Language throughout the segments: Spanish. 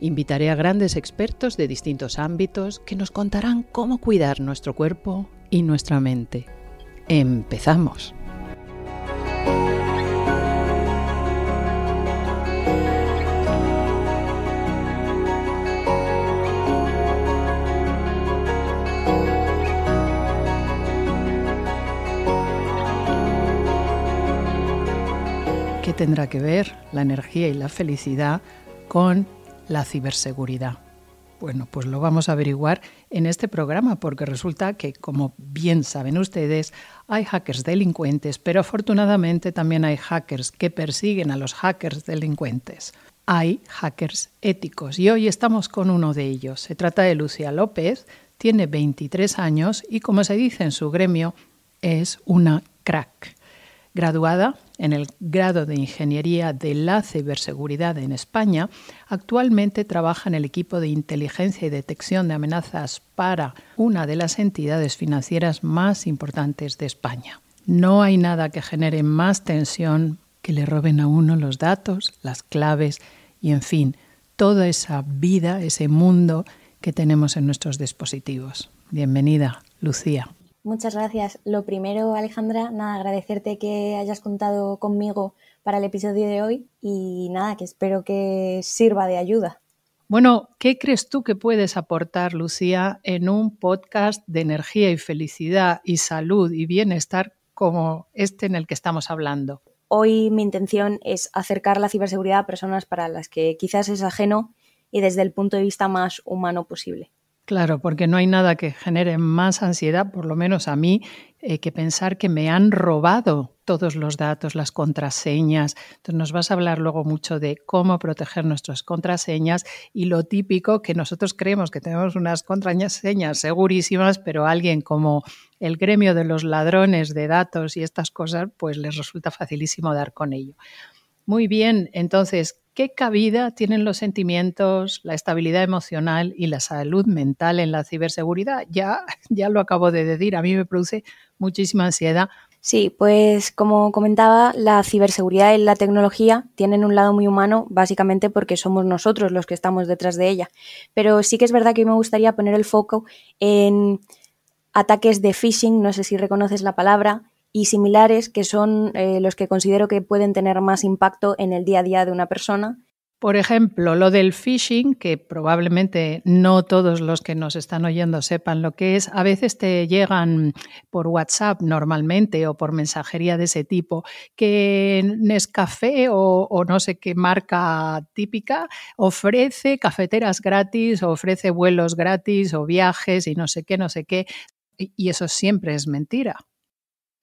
Invitaré a grandes expertos de distintos ámbitos que nos contarán cómo cuidar nuestro cuerpo y nuestra mente. Empezamos. ¿Qué tendrá que ver la energía y la felicidad con la ciberseguridad? Bueno, pues lo vamos a averiguar en este programa porque resulta que, como bien saben ustedes, hay hackers delincuentes, pero afortunadamente también hay hackers que persiguen a los hackers delincuentes. Hay hackers éticos y hoy estamos con uno de ellos. Se trata de Lucía López, tiene 23 años y, como se dice en su gremio, es una crack. Graduada en el grado de Ingeniería de la Ciberseguridad en España, actualmente trabaja en el equipo de inteligencia y detección de amenazas para una de las entidades financieras más importantes de España. No hay nada que genere más tensión que le roben a uno los datos, las claves y, en fin, toda esa vida, ese mundo que tenemos en nuestros dispositivos. Bienvenida, Lucía. Muchas gracias. Lo primero, Alejandra, nada, agradecerte que hayas contado conmigo para el episodio de hoy y nada, que espero que sirva de ayuda. Bueno, ¿qué crees tú que puedes aportar, Lucía, en un podcast de energía y felicidad y salud y bienestar como este en el que estamos hablando? Hoy mi intención es acercar la ciberseguridad a personas para las que quizás es ajeno y desde el punto de vista más humano posible. Claro, porque no hay nada que genere más ansiedad, por lo menos a mí, eh, que pensar que me han robado todos los datos, las contraseñas. Entonces nos vas a hablar luego mucho de cómo proteger nuestras contraseñas y lo típico que nosotros creemos que tenemos unas contraseñas segurísimas, pero alguien como el gremio de los ladrones de datos y estas cosas, pues les resulta facilísimo dar con ello. Muy bien, entonces, ¿Qué cabida tienen los sentimientos, la estabilidad emocional y la salud mental en la ciberseguridad? Ya, ya lo acabo de decir, a mí me produce muchísima ansiedad. Sí, pues como comentaba, la ciberseguridad y la tecnología tienen un lado muy humano, básicamente porque somos nosotros los que estamos detrás de ella. Pero sí que es verdad que me gustaría poner el foco en ataques de phishing, no sé si reconoces la palabra, y similares que son eh, los que considero que pueden tener más impacto en el día a día de una persona. Por ejemplo, lo del phishing, que probablemente no todos los que nos están oyendo sepan lo que es, a veces te llegan por WhatsApp normalmente o por mensajería de ese tipo, que Nescafé o, o no sé qué marca típica ofrece cafeteras gratis, ofrece vuelos gratis o viajes y no sé qué, no sé qué, y eso siempre es mentira.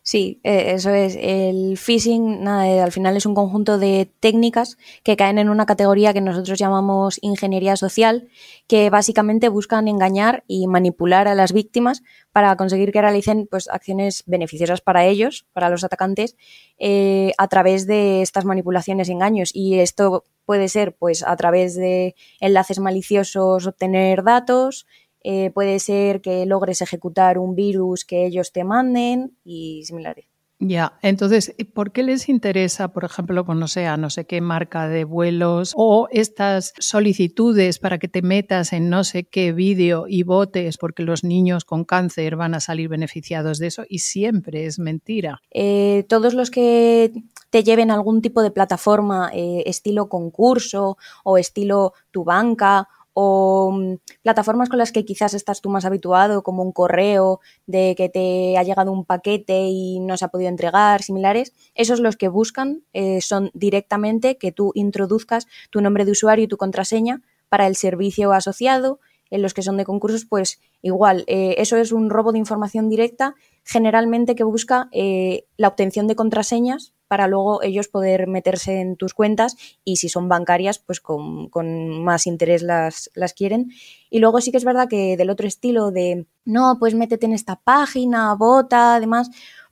Sí, eh, eso es. El phishing, nada, eh, al final es un conjunto de técnicas que caen en una categoría que nosotros llamamos ingeniería social, que básicamente buscan engañar y manipular a las víctimas para conseguir que realicen pues, acciones beneficiosas para ellos, para los atacantes, eh, a través de estas manipulaciones y engaños. Y esto puede ser pues, a través de enlaces maliciosos obtener datos, eh, puede ser que logres ejecutar un virus que ellos te manden y similares. Ya, entonces, ¿por qué les interesa, por ejemplo, pues no sé, no sé qué marca de vuelos o estas solicitudes para que te metas en no sé qué vídeo y votes porque los niños con cáncer van a salir beneficiados de eso? Y siempre es mentira. Eh, todos los que te lleven algún tipo de plataforma eh, estilo concurso o estilo tu banca o mm, plataformas con las que quizás estás tú más habituado, como un correo de que te ha llegado un paquete y no se ha podido entregar, similares, esos los que buscan eh, son directamente que tú introduzcas tu nombre de usuario y tu contraseña para el servicio asociado. En los que son de concursos, pues igual, eh, eso es un robo de información directa, generalmente que busca eh, la obtención de contraseñas para luego ellos poder meterse en tus cuentas y si son bancarias, pues con, con más interés las, las quieren. Y luego sí que es verdad que del otro estilo de, no, pues métete en esta página, vota, además,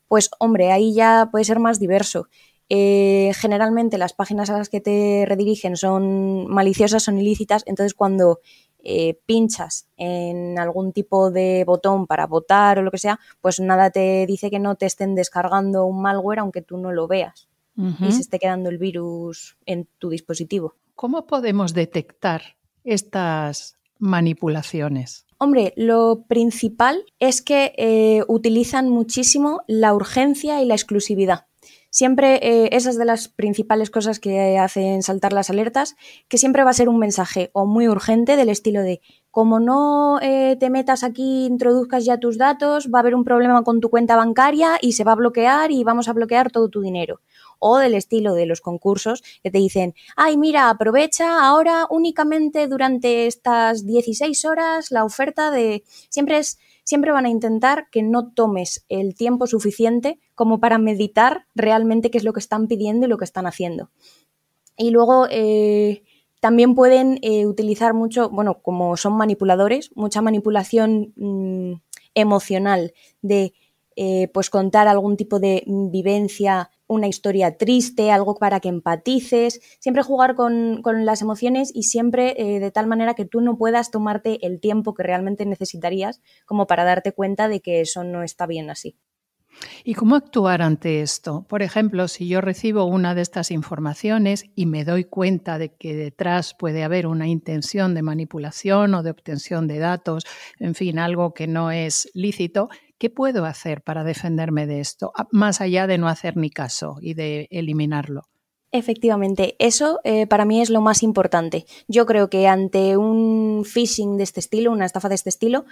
pues hombre, ahí ya puede ser más diverso. Eh, generalmente las páginas a las que te redirigen son maliciosas, son ilícitas, entonces cuando eh, pinchas en algún tipo de botón para votar o lo que sea, pues nada te dice que no te estén descargando un malware aunque tú no lo veas y se esté quedando el virus en tu dispositivo. ¿Cómo podemos detectar estas manipulaciones? Hombre, lo principal es que eh, utilizan muchísimo la urgencia y la exclusividad. Siempre eh, esas de las principales cosas que hacen saltar las alertas, que siempre va a ser un mensaje o muy urgente del estilo de como no eh, te metas aquí, introduzcas ya tus datos, va a haber un problema con tu cuenta bancaria y se va a bloquear y vamos a bloquear todo tu dinero. O del estilo de los concursos que te dicen, ay, mira, aprovecha ahora únicamente durante estas 16 horas la oferta de... Siempre es siempre van a intentar que no tomes el tiempo suficiente como para meditar realmente qué es lo que están pidiendo y lo que están haciendo. Y luego eh, también pueden eh, utilizar mucho, bueno, como son manipuladores, mucha manipulación mm, emocional de eh, pues contar algún tipo de vivencia una historia triste, algo para que empatices, siempre jugar con, las emociones y siempre eh, de tal manera que tú no puedas tomarte el tiempo que realmente necesitarías como para darte cuenta de que eso no está bien así. ¿Y cómo actuar ante esto? Por ejemplo, si yo recibo una de estas informaciones y me doy cuenta de que detrás puede haber una intención de manipulación o de obtención de datos, en fin, algo que no es lícito, ¿Qué puedo hacer para defenderme de esto, más allá de no hacer ni caso y de eliminarlo? Efectivamente, eso eh, para mí es lo más importante. Yo creo que ante un phishing de este estilo, una estafa de este estilo,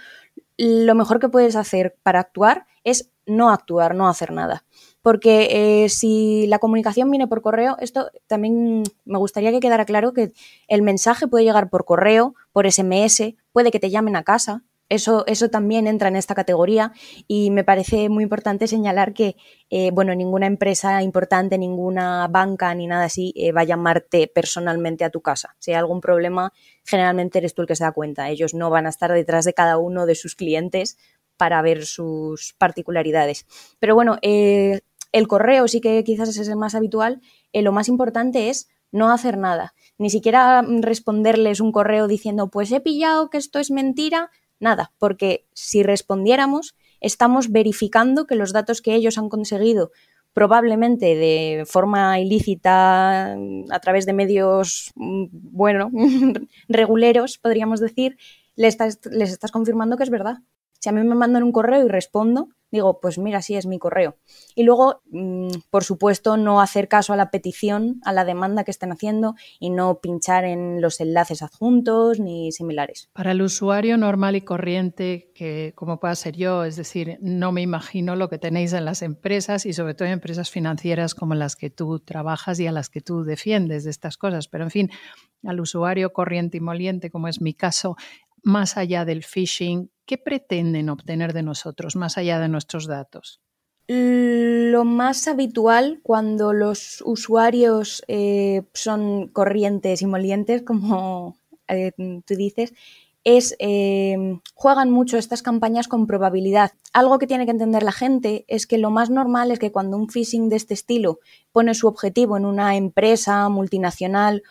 lo mejor que puedes hacer para actuar es no actuar, no hacer nada. Porque eh, si la comunicación viene por correo, esto también me gustaría que quedara claro que el mensaje puede llegar por correo, por SMS, puede que te llamen a casa, eso, eso también entra en esta categoría y me parece muy importante señalar que, eh, bueno, ninguna empresa importante, ninguna banca ni nada así eh, va a llamarte personalmente a tu casa. Si hay algún problema, generalmente eres tú el que se da cuenta. Ellos no van a estar detrás de cada uno de sus clientes para ver sus particularidades. Pero bueno, eh, el correo sí que quizás es el más habitual. lo más importante es no hacer nada, ni siquiera responderles un correo diciendo, pues he pillado que esto es mentira, Nada, porque si respondiéramos, estamos verificando que los datos que ellos han conseguido probablemente de forma ilícita a través de medios, mm, bueno, reguleros, podríamos decir, les estás, les estás confirmando que es verdad. Si a mí me mandan un correo y respondo, digo, pues mira, sí es mi correo. Y luego, mm, por supuesto, no hacer caso a la petición, a la demanda que estén haciendo y no pinchar en los enlaces adjuntos ni similares. Para el usuario normal y corriente, que como pueda ser yo, es decir, no me imagino lo que tenéis en las empresas y sobre todo en empresas financieras como las que tú trabajas y a las que tú defiendes de estas cosas, pero en fin, al usuario corriente y moliente, como es mi caso, más allá del phishing, ¿qué pretenden obtener de nosotros más allá de nuestros datos? Lo más habitual cuando los usuarios eh, son corrientes y molientes, como eh, tú dices, es eh, juegan mucho estas campañas con probabilidad. Algo que tiene que entender la gente es que lo más normal es que cuando un phishing de este estilo pone su objetivo en una empresa multinacional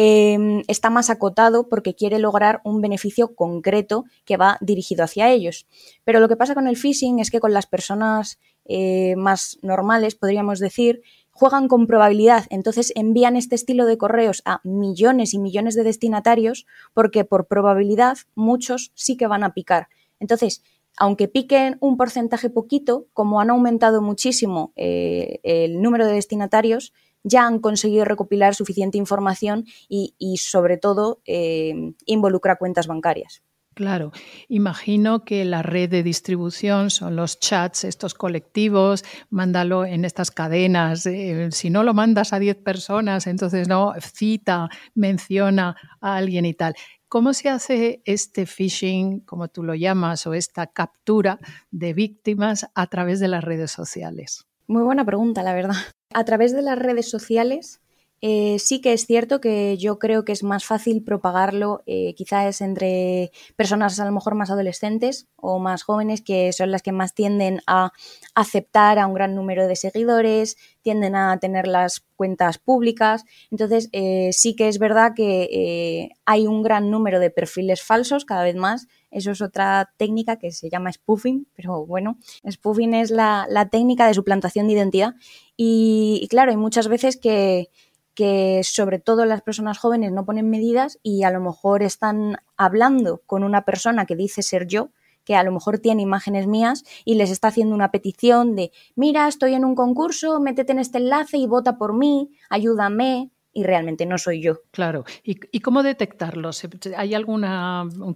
Em, está más acotado porque quiere lograr un beneficio concreto que va dirigido hacia ellos. Pero lo que pasa con el phishing es que con las personas eh, más normales, podríamos decir, juegan con probabilidad, entonces envían este estilo de correos a millones y millones de destinatarios porque por probabilidad muchos sí que van a picar. Entonces, aunque piquen un porcentaje poquito, como han aumentado muchísimo eh, el número de destinatarios, ya han conseguido recopilar suficiente información y, sobre todo, eh, involucra cuentas bancarias. Claro, imagino que la red de distribución son los chats, estos colectivos, mándalo en estas cadenas. Eh, si no lo mandas a 10 personas, entonces no, cita, menciona a alguien y tal. ¿Cómo se hace este phishing, como tú lo llamas, o esta captura de víctimas a través de las redes sociales? Muy buena pregunta, la verdad. A través de las redes sociales eh, sí que es cierto que yo creo que es más fácil propagarlo eh, quizás entre personas a lo mejor más adolescentes o más jóvenes que son las que más tienden a aceptar a un gran número de seguidores, tienden a tener las cuentas públicas. Entonces eh, sí que es verdad que hay un gran número de perfiles falsos cada vez más. Eso es otra técnica que se llama spoofing, pero bueno, spoofing es la, técnica de suplantación de identidad. y claro, hay muchas veces que que sobre todo las personas jóvenes no ponen medidas y a lo mejor están hablando con una persona que dice ser yo, que a lo mejor tiene imágenes mías y les está haciendo una petición de, mira, estoy en un concurso, métete en este enlace y vota por mí, ayúdame y realmente no soy yo. Claro. ¿Y, cómo detectarlo? ¿Hay algún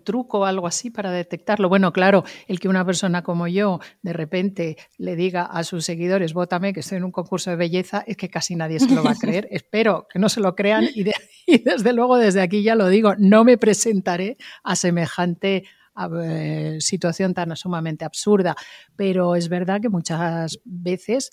truco o algo así para detectarlo? Bueno, claro, el que una persona como yo de repente le diga a sus seguidores, vótame, que estoy en un concurso de belleza, es que casi nadie se lo va a creer. Espero que no se lo crean y, desde luego desde aquí ya lo digo, no me presentaré a semejante situación tan sumamente absurda. Pero es verdad que muchas veces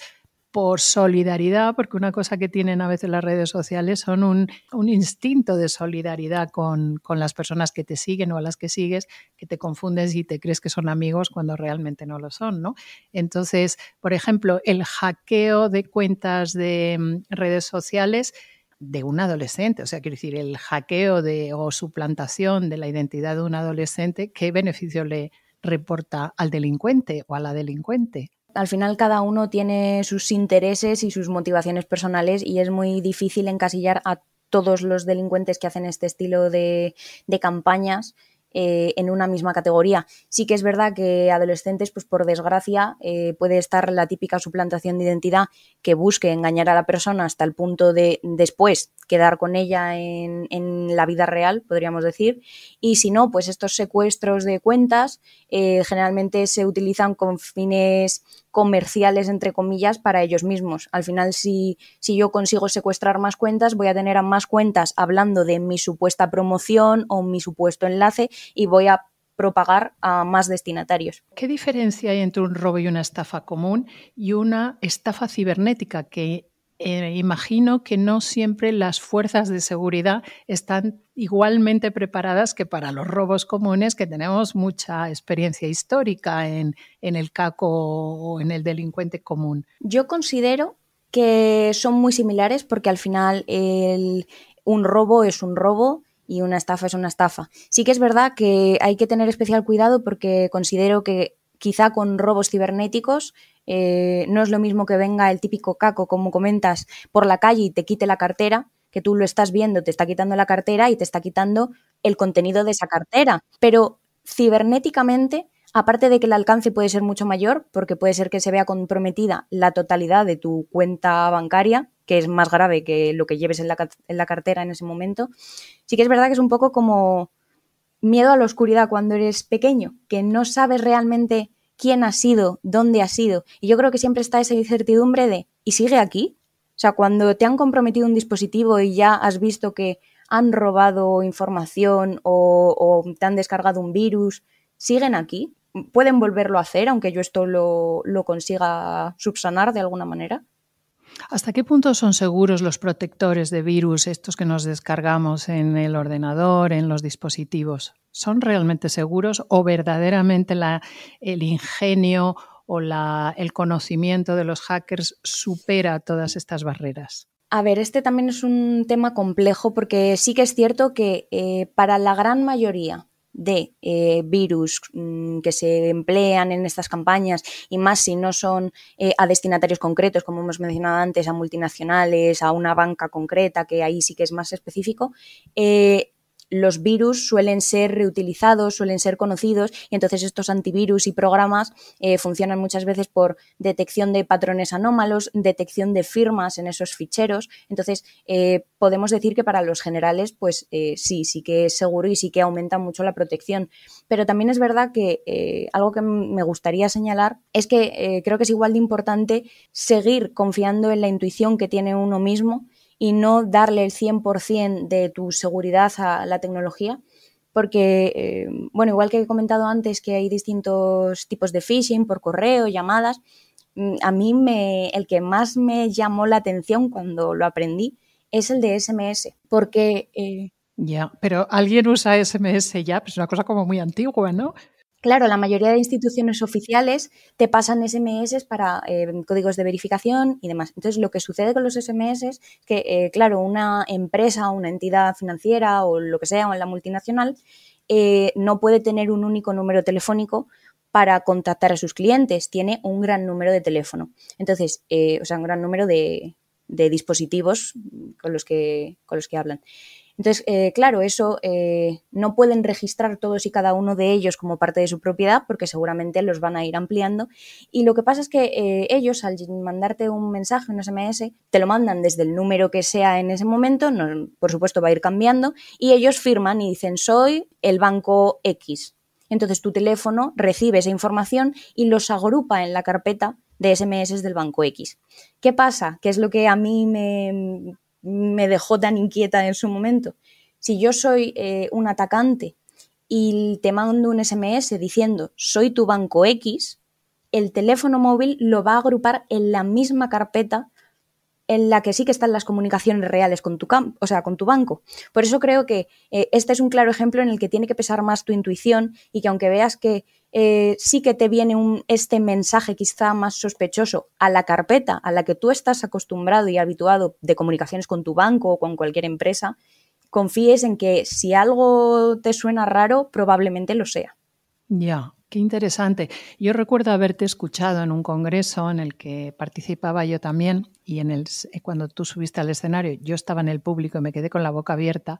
por solidaridad, porque una cosa que tienen a veces las redes sociales son un, instinto de solidaridad con, las personas que te siguen o a las que sigues, que te confundes y te crees que son amigos cuando realmente no lo son, ¿no? Entonces, por ejemplo, el hackeo de cuentas de mm, redes sociales de un adolescente, o sea, quiero decir, el hackeo de, o suplantación de la identidad de un adolescente, ¿qué beneficio le reporta al delincuente o a la delincuente? Al final cada uno tiene sus intereses y sus motivaciones personales y es muy difícil encasillar a todos los delincuentes que hacen este estilo de, campañas eh, en una misma categoría. Sí que es verdad que adolescentes, pues por desgracia, eh, puede estar la típica suplantación de identidad que busque engañar a la persona hasta el punto de después quedar con ella en, en la vida real, podríamos decir. Y si no, pues estos secuestros de cuentas eh, generalmente se utilizan con fines comerciales, entre comillas, para ellos mismos. Al final, si, si yo consigo secuestrar más cuentas, voy a tener a más cuentas hablando de mi supuesta promoción o mi supuesto enlace y voy a propagar a más destinatarios. ¿Qué diferencia hay entre un robo y una estafa común y una estafa cibernética que eh, imagino que no siempre las fuerzas de seguridad están igualmente preparadas que para los robos comunes, que tenemos mucha experiencia histórica en, el CACO o en el delincuente común. Yo considero que son muy similares porque al final un robo es un robo y una estafa es una estafa. Sí que es verdad que hay que tener especial cuidado porque considero que quizá con robos cibernéticos eh, no es lo mismo que venga el típico caco, como comentas, por la calle y te quite la cartera, que tú lo estás viendo, te está quitando la cartera y te está quitando el contenido de esa cartera. Pero cibernéticamente, aparte de que el alcance puede ser mucho mayor, porque puede ser que se vea comprometida la totalidad de tu cuenta bancaria, que es más grave que lo que lleves en la, en la cartera en ese momento, sí que es verdad que es un poco como miedo a la oscuridad cuando eres pequeño, que no sabes realmente quién ha sido, dónde ha sido. Y yo creo que siempre está esa incertidumbre de, ¿y sigue aquí? O sea, cuando te han comprometido un dispositivo y ya has visto que han robado información o, te han descargado un virus, ¿siguen aquí? ¿Pueden volverlo a hacer aunque yo esto lo, lo consiga subsanar de alguna manera? ¿Hasta qué punto son seguros los protectores de virus, estos que nos descargamos en el ordenador, en los dispositivos? ¿Son realmente seguros o verdaderamente el ingenio o el conocimiento de los hackers supera todas estas barreras? A ver, este también es un tema complejo porque sí que es cierto que eh, para la gran mayoría de eh, virus mm, que se emplean en estas campañas y más si no son eh, a destinatarios concretos, como hemos mencionado antes, a multinacionales, a una banca concreta, que ahí sí que es más específico, eh, los virus suelen ser reutilizados, suelen ser conocidos y entonces estos antivirus y programas eh, funcionan muchas veces por detección de patrones anómalos, detección de firmas en esos ficheros. Entonces eh, podemos decir que para los generales pues eh, sí, sí que es seguro y sí que aumenta mucho la protección. Pero también es verdad que algo que me gustaría señalar es que creo que es igual de importante seguir confiando en la intuición que tiene uno mismo y no darle el 100% de tu seguridad a la tecnología, porque, eh, bueno, igual que he comentado antes que hay distintos tipos de phishing por correo, llamadas, mm, a mí me, el que más me llamó la atención cuando lo aprendí es el de SMS, porque... Eh, ya, pero alguien usa SMS ya, pues es una cosa como muy antigua, ¿no? Claro, la mayoría de instituciones oficiales te pasan SMS para eh, códigos de verificación y demás. Entonces, lo que sucede con los SMS es que, eh, claro, una empresa, una entidad financiera o lo que sea, o en la multinacional, eh, no puede tener un único número telefónico para contactar a sus clientes. Tiene un gran número de teléfono. Entonces, o sea, un gran número de, de dispositivos con los que, con los que hablan. Entonces, eh, claro, eso eh, no pueden registrar todos y cada uno de ellos como parte de su propiedad porque seguramente los van a ir ampliando. Y lo que pasa es que eh, ellos, al mandarte un mensaje, un SMS, te lo mandan desde el número que sea en ese momento, por supuesto va a ir cambiando, y ellos firman y dicen, soy el banco X. Entonces tu teléfono recibe esa información y los agrupa en la carpeta de SMS del banco X. ¿Qué pasa? ¿Qué es lo que a mí me, me dejó tan inquieta en su momento. Si yo soy eh, un atacante y te mando un SMS diciendo soy tu banco X, el teléfono móvil lo va a agrupar en la misma carpeta en la que sí que están las comunicaciones reales con tu, o sea, con tu banco. Por eso creo que eh, este es un claro ejemplo en el que tiene que pesar más tu intuición y que aunque veas que eh, sí que te viene un, este mensaje quizá más sospechoso a la carpeta a la que tú estás acostumbrado y habituado de comunicaciones con tu banco o con cualquier empresa, confíes en que si algo te suena raro, probablemente lo sea. Ya, Qué interesante. Yo recuerdo haberte escuchado en un congreso en el que participaba yo también y en el, cuando tú subiste al escenario, yo estaba en el público y me quedé con la boca abierta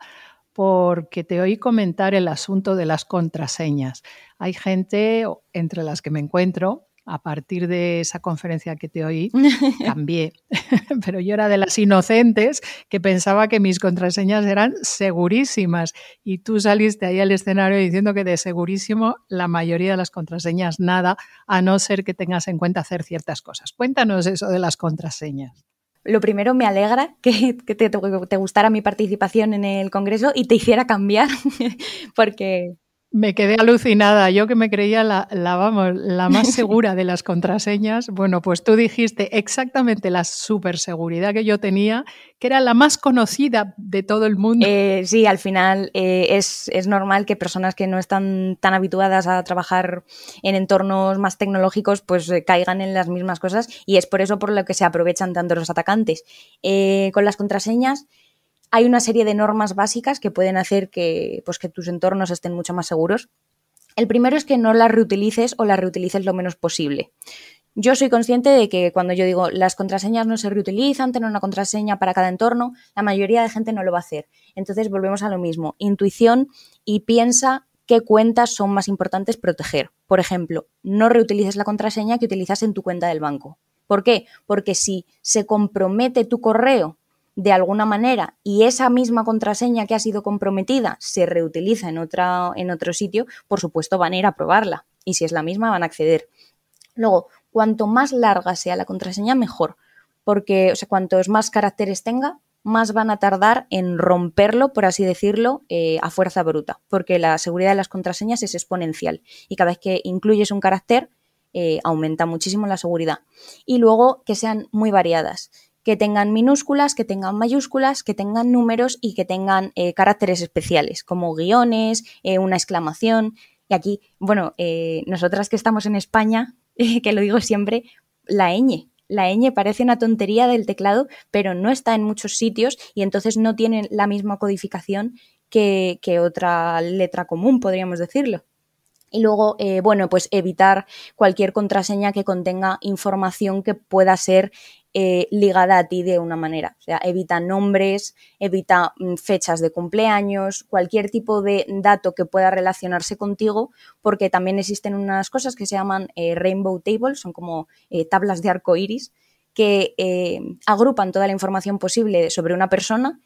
porque te oí comentar el asunto de las contraseñas. Hay gente, entre las que me encuentro, a partir de esa conferencia que te oí, cambié. Pero yo era de las inocentes que pensaba que mis contraseñas eran segurísimas. Y tú saliste ahí al escenario diciendo que de segurísimo la mayoría de las contraseñas nada, a no ser que tengas en cuenta hacer ciertas cosas. Cuéntanos eso de las contraseñas. Lo primero, me alegra que, te, gustara mi participación en el Congreso y te hiciera cambiar, porque me quedé alucinada. Yo que me creía la, la, vamos, la más segura de las contraseñas. Bueno, pues tú dijiste exactamente la superseguridad que yo tenía, que era la más conocida de todo el mundo. Eh, sí, al final eh, es, es, normal que personas que no están tan habituadas a trabajar en entornos más tecnológicos, pues eh, caigan en las mismas cosas y es por eso por lo que se aprovechan tanto los atacantes. con las contraseñas hay una serie de normas básicas que pueden hacer que, pues, que tus entornos estén mucho más seguros. El primero es que no las reutilices o las reutilices lo menos posible. Yo soy consciente de que cuando yo digo las contraseñas no se reutilizan, tener una contraseña para cada entorno, la mayoría de gente no lo va a hacer. Entonces volvemos a lo mismo, intuición y piensa qué cuentas son más importantes proteger. Por ejemplo, no reutilices la contraseña que utilizas en tu cuenta del banco. ¿Por qué? Porque si se compromete tu correo de alguna manera y esa misma contraseña que ha sido comprometida se reutiliza en, otra, en otro sitio, por supuesto van a ir a probarla y si es la misma van a acceder. Luego, cuanto más larga sea la contraseña, mejor, porque o sea, cuantos más caracteres tenga, más van a tardar en romperlo, por así decirlo, eh, a fuerza bruta, porque la seguridad de las contraseñas es exponencial y cada vez que incluyes un carácter, eh, aumenta muchísimo la seguridad. Y luego que sean muy variadas que tengan minúsculas, que tengan mayúsculas, que tengan números y que tengan eh, caracteres especiales, como guiones, eh, una exclamación. Y aquí, bueno, eh, nosotras que estamos en España, que lo digo siempre, la ñ. La ñ parece una tontería del teclado, pero no está en muchos sitios y entonces no tiene la misma codificación que, que otra letra común, podríamos decirlo. Y luego, bueno, pues evitar cualquier contraseña que contenga información que pueda ser eh, ligada a ti de una manera. O sea, evita nombres, evita mm, fechas de cumpleaños, cualquier tipo de dato que pueda relacionarse contigo, porque también existen unas cosas que se llaman eh, rainbow tables, son como eh, tablas de arco iris, que agrupan toda la información posible sobre una persona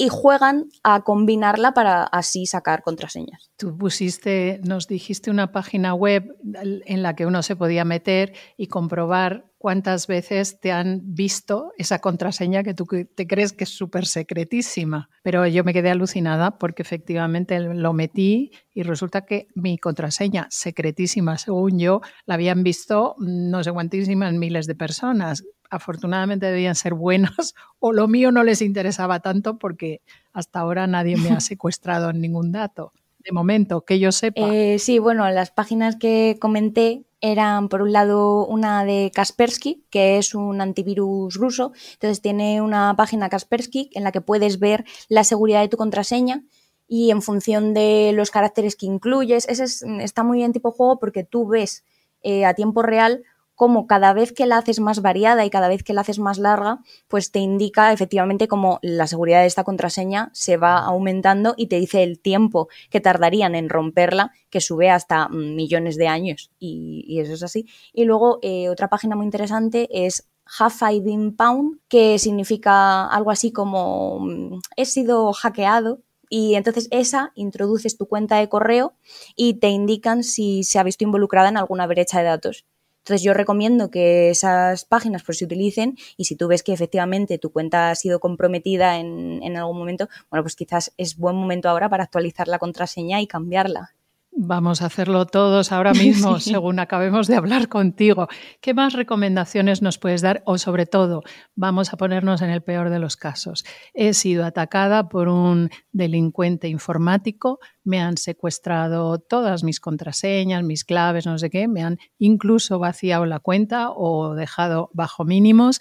y juegan a combinarla para así sacar contraseñas. Tú pusiste, nos dijiste una página web en la que uno se podía meter y comprobar cuántas veces te han visto esa contraseña que tú te crees que es súper secretísima. Pero yo me quedé alucinada porque efectivamente lo metí y resulta que mi contraseña secretísima, según yo, la habían visto no sé cuántísimas miles de personas afortunadamente debían ser buenas o lo mío no les interesaba tanto porque hasta ahora nadie me ha secuestrado ningún dato. De momento, que yo sepa. Eh, sí, bueno, las páginas que comenté eran por un lado una de Kaspersky, que es un antivirus ruso. Entonces tiene una página Kaspersky en la que puedes ver la seguridad de tu contraseña y en función de los caracteres que incluyes, ese está muy bien tipo juego porque tú ves eh, a tiempo real como cada vez que la haces más variada y cada vez que la haces más larga, pues te indica efectivamente cómo la seguridad de esta contraseña se va aumentando y te dice el tiempo que tardarían en romperla, que sube hasta millones de años. Y, eso es así. Y luego eh, otra página muy interesante es Half Been Pound, que significa algo así como mm, he sido hackeado y entonces esa introduces tu cuenta de correo y te indican si se ha visto involucrada en alguna brecha de datos. Entonces yo recomiendo que esas páginas pues se utilicen y si tú ves que efectivamente tu cuenta ha sido comprometida en, en algún momento, bueno, pues quizás es buen momento ahora para actualizar la contraseña y cambiarla. Vamos a hacerlo todos ahora mismo, según acabemos de hablar contigo. ¿Qué más recomendaciones nos puedes dar? O sobre todo, vamos a ponernos en el peor de los casos. He sido atacada por un delincuente informático, me han secuestrado todas mis contraseñas, mis claves, no sé qué, me han incluso vaciado la cuenta o dejado bajo mínimos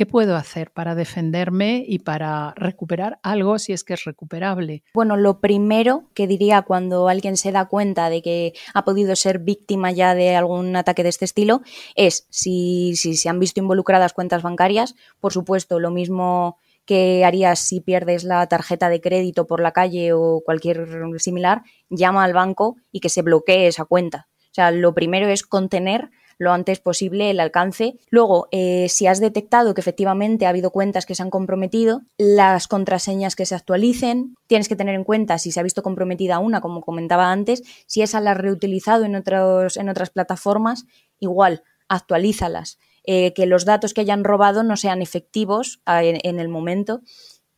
¿Qué puedo hacer para defenderme y para recuperar algo si es que es recuperable? Bueno, lo primero que diría cuando alguien se da cuenta de que ha podido ser víctima ya de algún ataque de este estilo es si, si se han visto involucradas cuentas bancarias, por supuesto, lo mismo que harías si pierdes la tarjeta de crédito por la calle o cualquier similar, llama al banco y que se bloquee esa cuenta. O sea, lo primero es contener lo antes posible el alcance. Luego, eh, si has detectado que efectivamente ha habido cuentas que se han comprometido, las contraseñas que se actualicen, tienes que tener en cuenta si se ha visto comprometida una, como comentaba antes, si esa la has reutilizado en, otros, en otras plataformas, igual, actualízalas. Eh, que los datos que hayan robado no sean efectivos ah, en el momento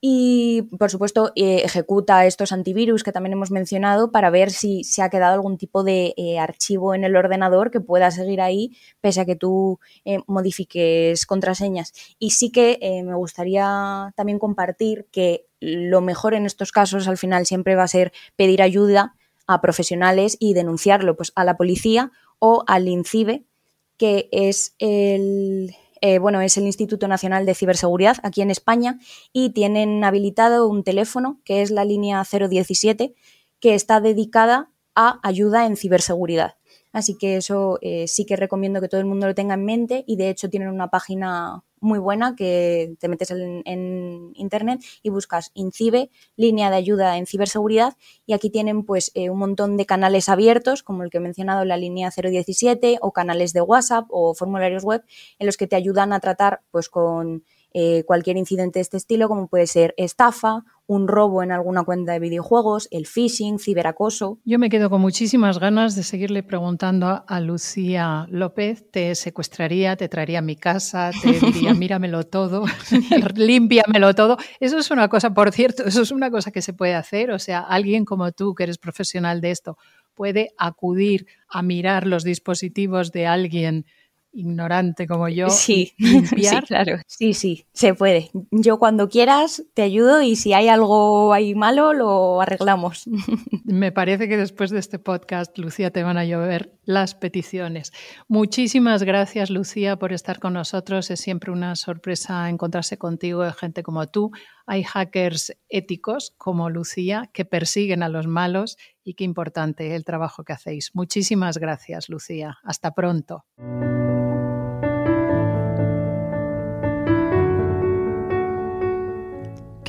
y, por supuesto, eh, ejecuta estos antivirus que también hemos mencionado para ver si se ha quedado algún tipo de eh, archivo en el ordenador que pueda seguir ahí pese a que tú eh, modifiques contraseñas. Y sí que me gustaría también compartir que lo mejor en estos casos al final siempre va a ser pedir ayuda a profesionales y denunciarlo pues, a la policía o al INCIBE, que es el, eh, bueno, es el Instituto Nacional de Ciberseguridad aquí en España y tienen habilitado un teléfono que es la línea 017 que está dedicada a ayuda en ciberseguridad. Así que eso eh, sí que recomiendo que todo el mundo lo tenga en mente y de hecho tienen una página muy buena que te metes en, internet y buscas INCIBE, línea de ayuda en ciberseguridad y aquí tienen pues eh, un montón de canales abiertos como el que he mencionado la línea 017 o canales de WhatsApp o formularios web en los que te ayudan a tratar pues con eh, cualquier incidente de este estilo, como puede ser estafa, un robo en alguna cuenta de videojuegos, el phishing, ciberacoso. Yo me quedo con muchísimas ganas de seguirle preguntando a Lucía López, te secuestraría, te traería a mi casa, te diría, míramelo todo, límpiamelo todo. Eso es una cosa, por cierto, eso es una cosa que se puede hacer, o sea, alguien como tú que eres profesional de esto puede acudir a mirar los dispositivos de alguien ignorante como yo sí, limpiar. Sí, claro. Sí, sí, se puede. Yo cuando quieras te ayudo y si hay algo ahí malo lo arreglamos. Me parece que después de este podcast, Lucía, te van a llover las peticiones. Muchísimas gracias, Lucía, por estar con nosotros. Es siempre una sorpresa encontrarse contigo de gente como tú. Hay hackers éticos como Lucía que persiguen a los malos y qué importante el trabajo que hacéis. Muchísimas gracias, Lucía. Hasta pronto.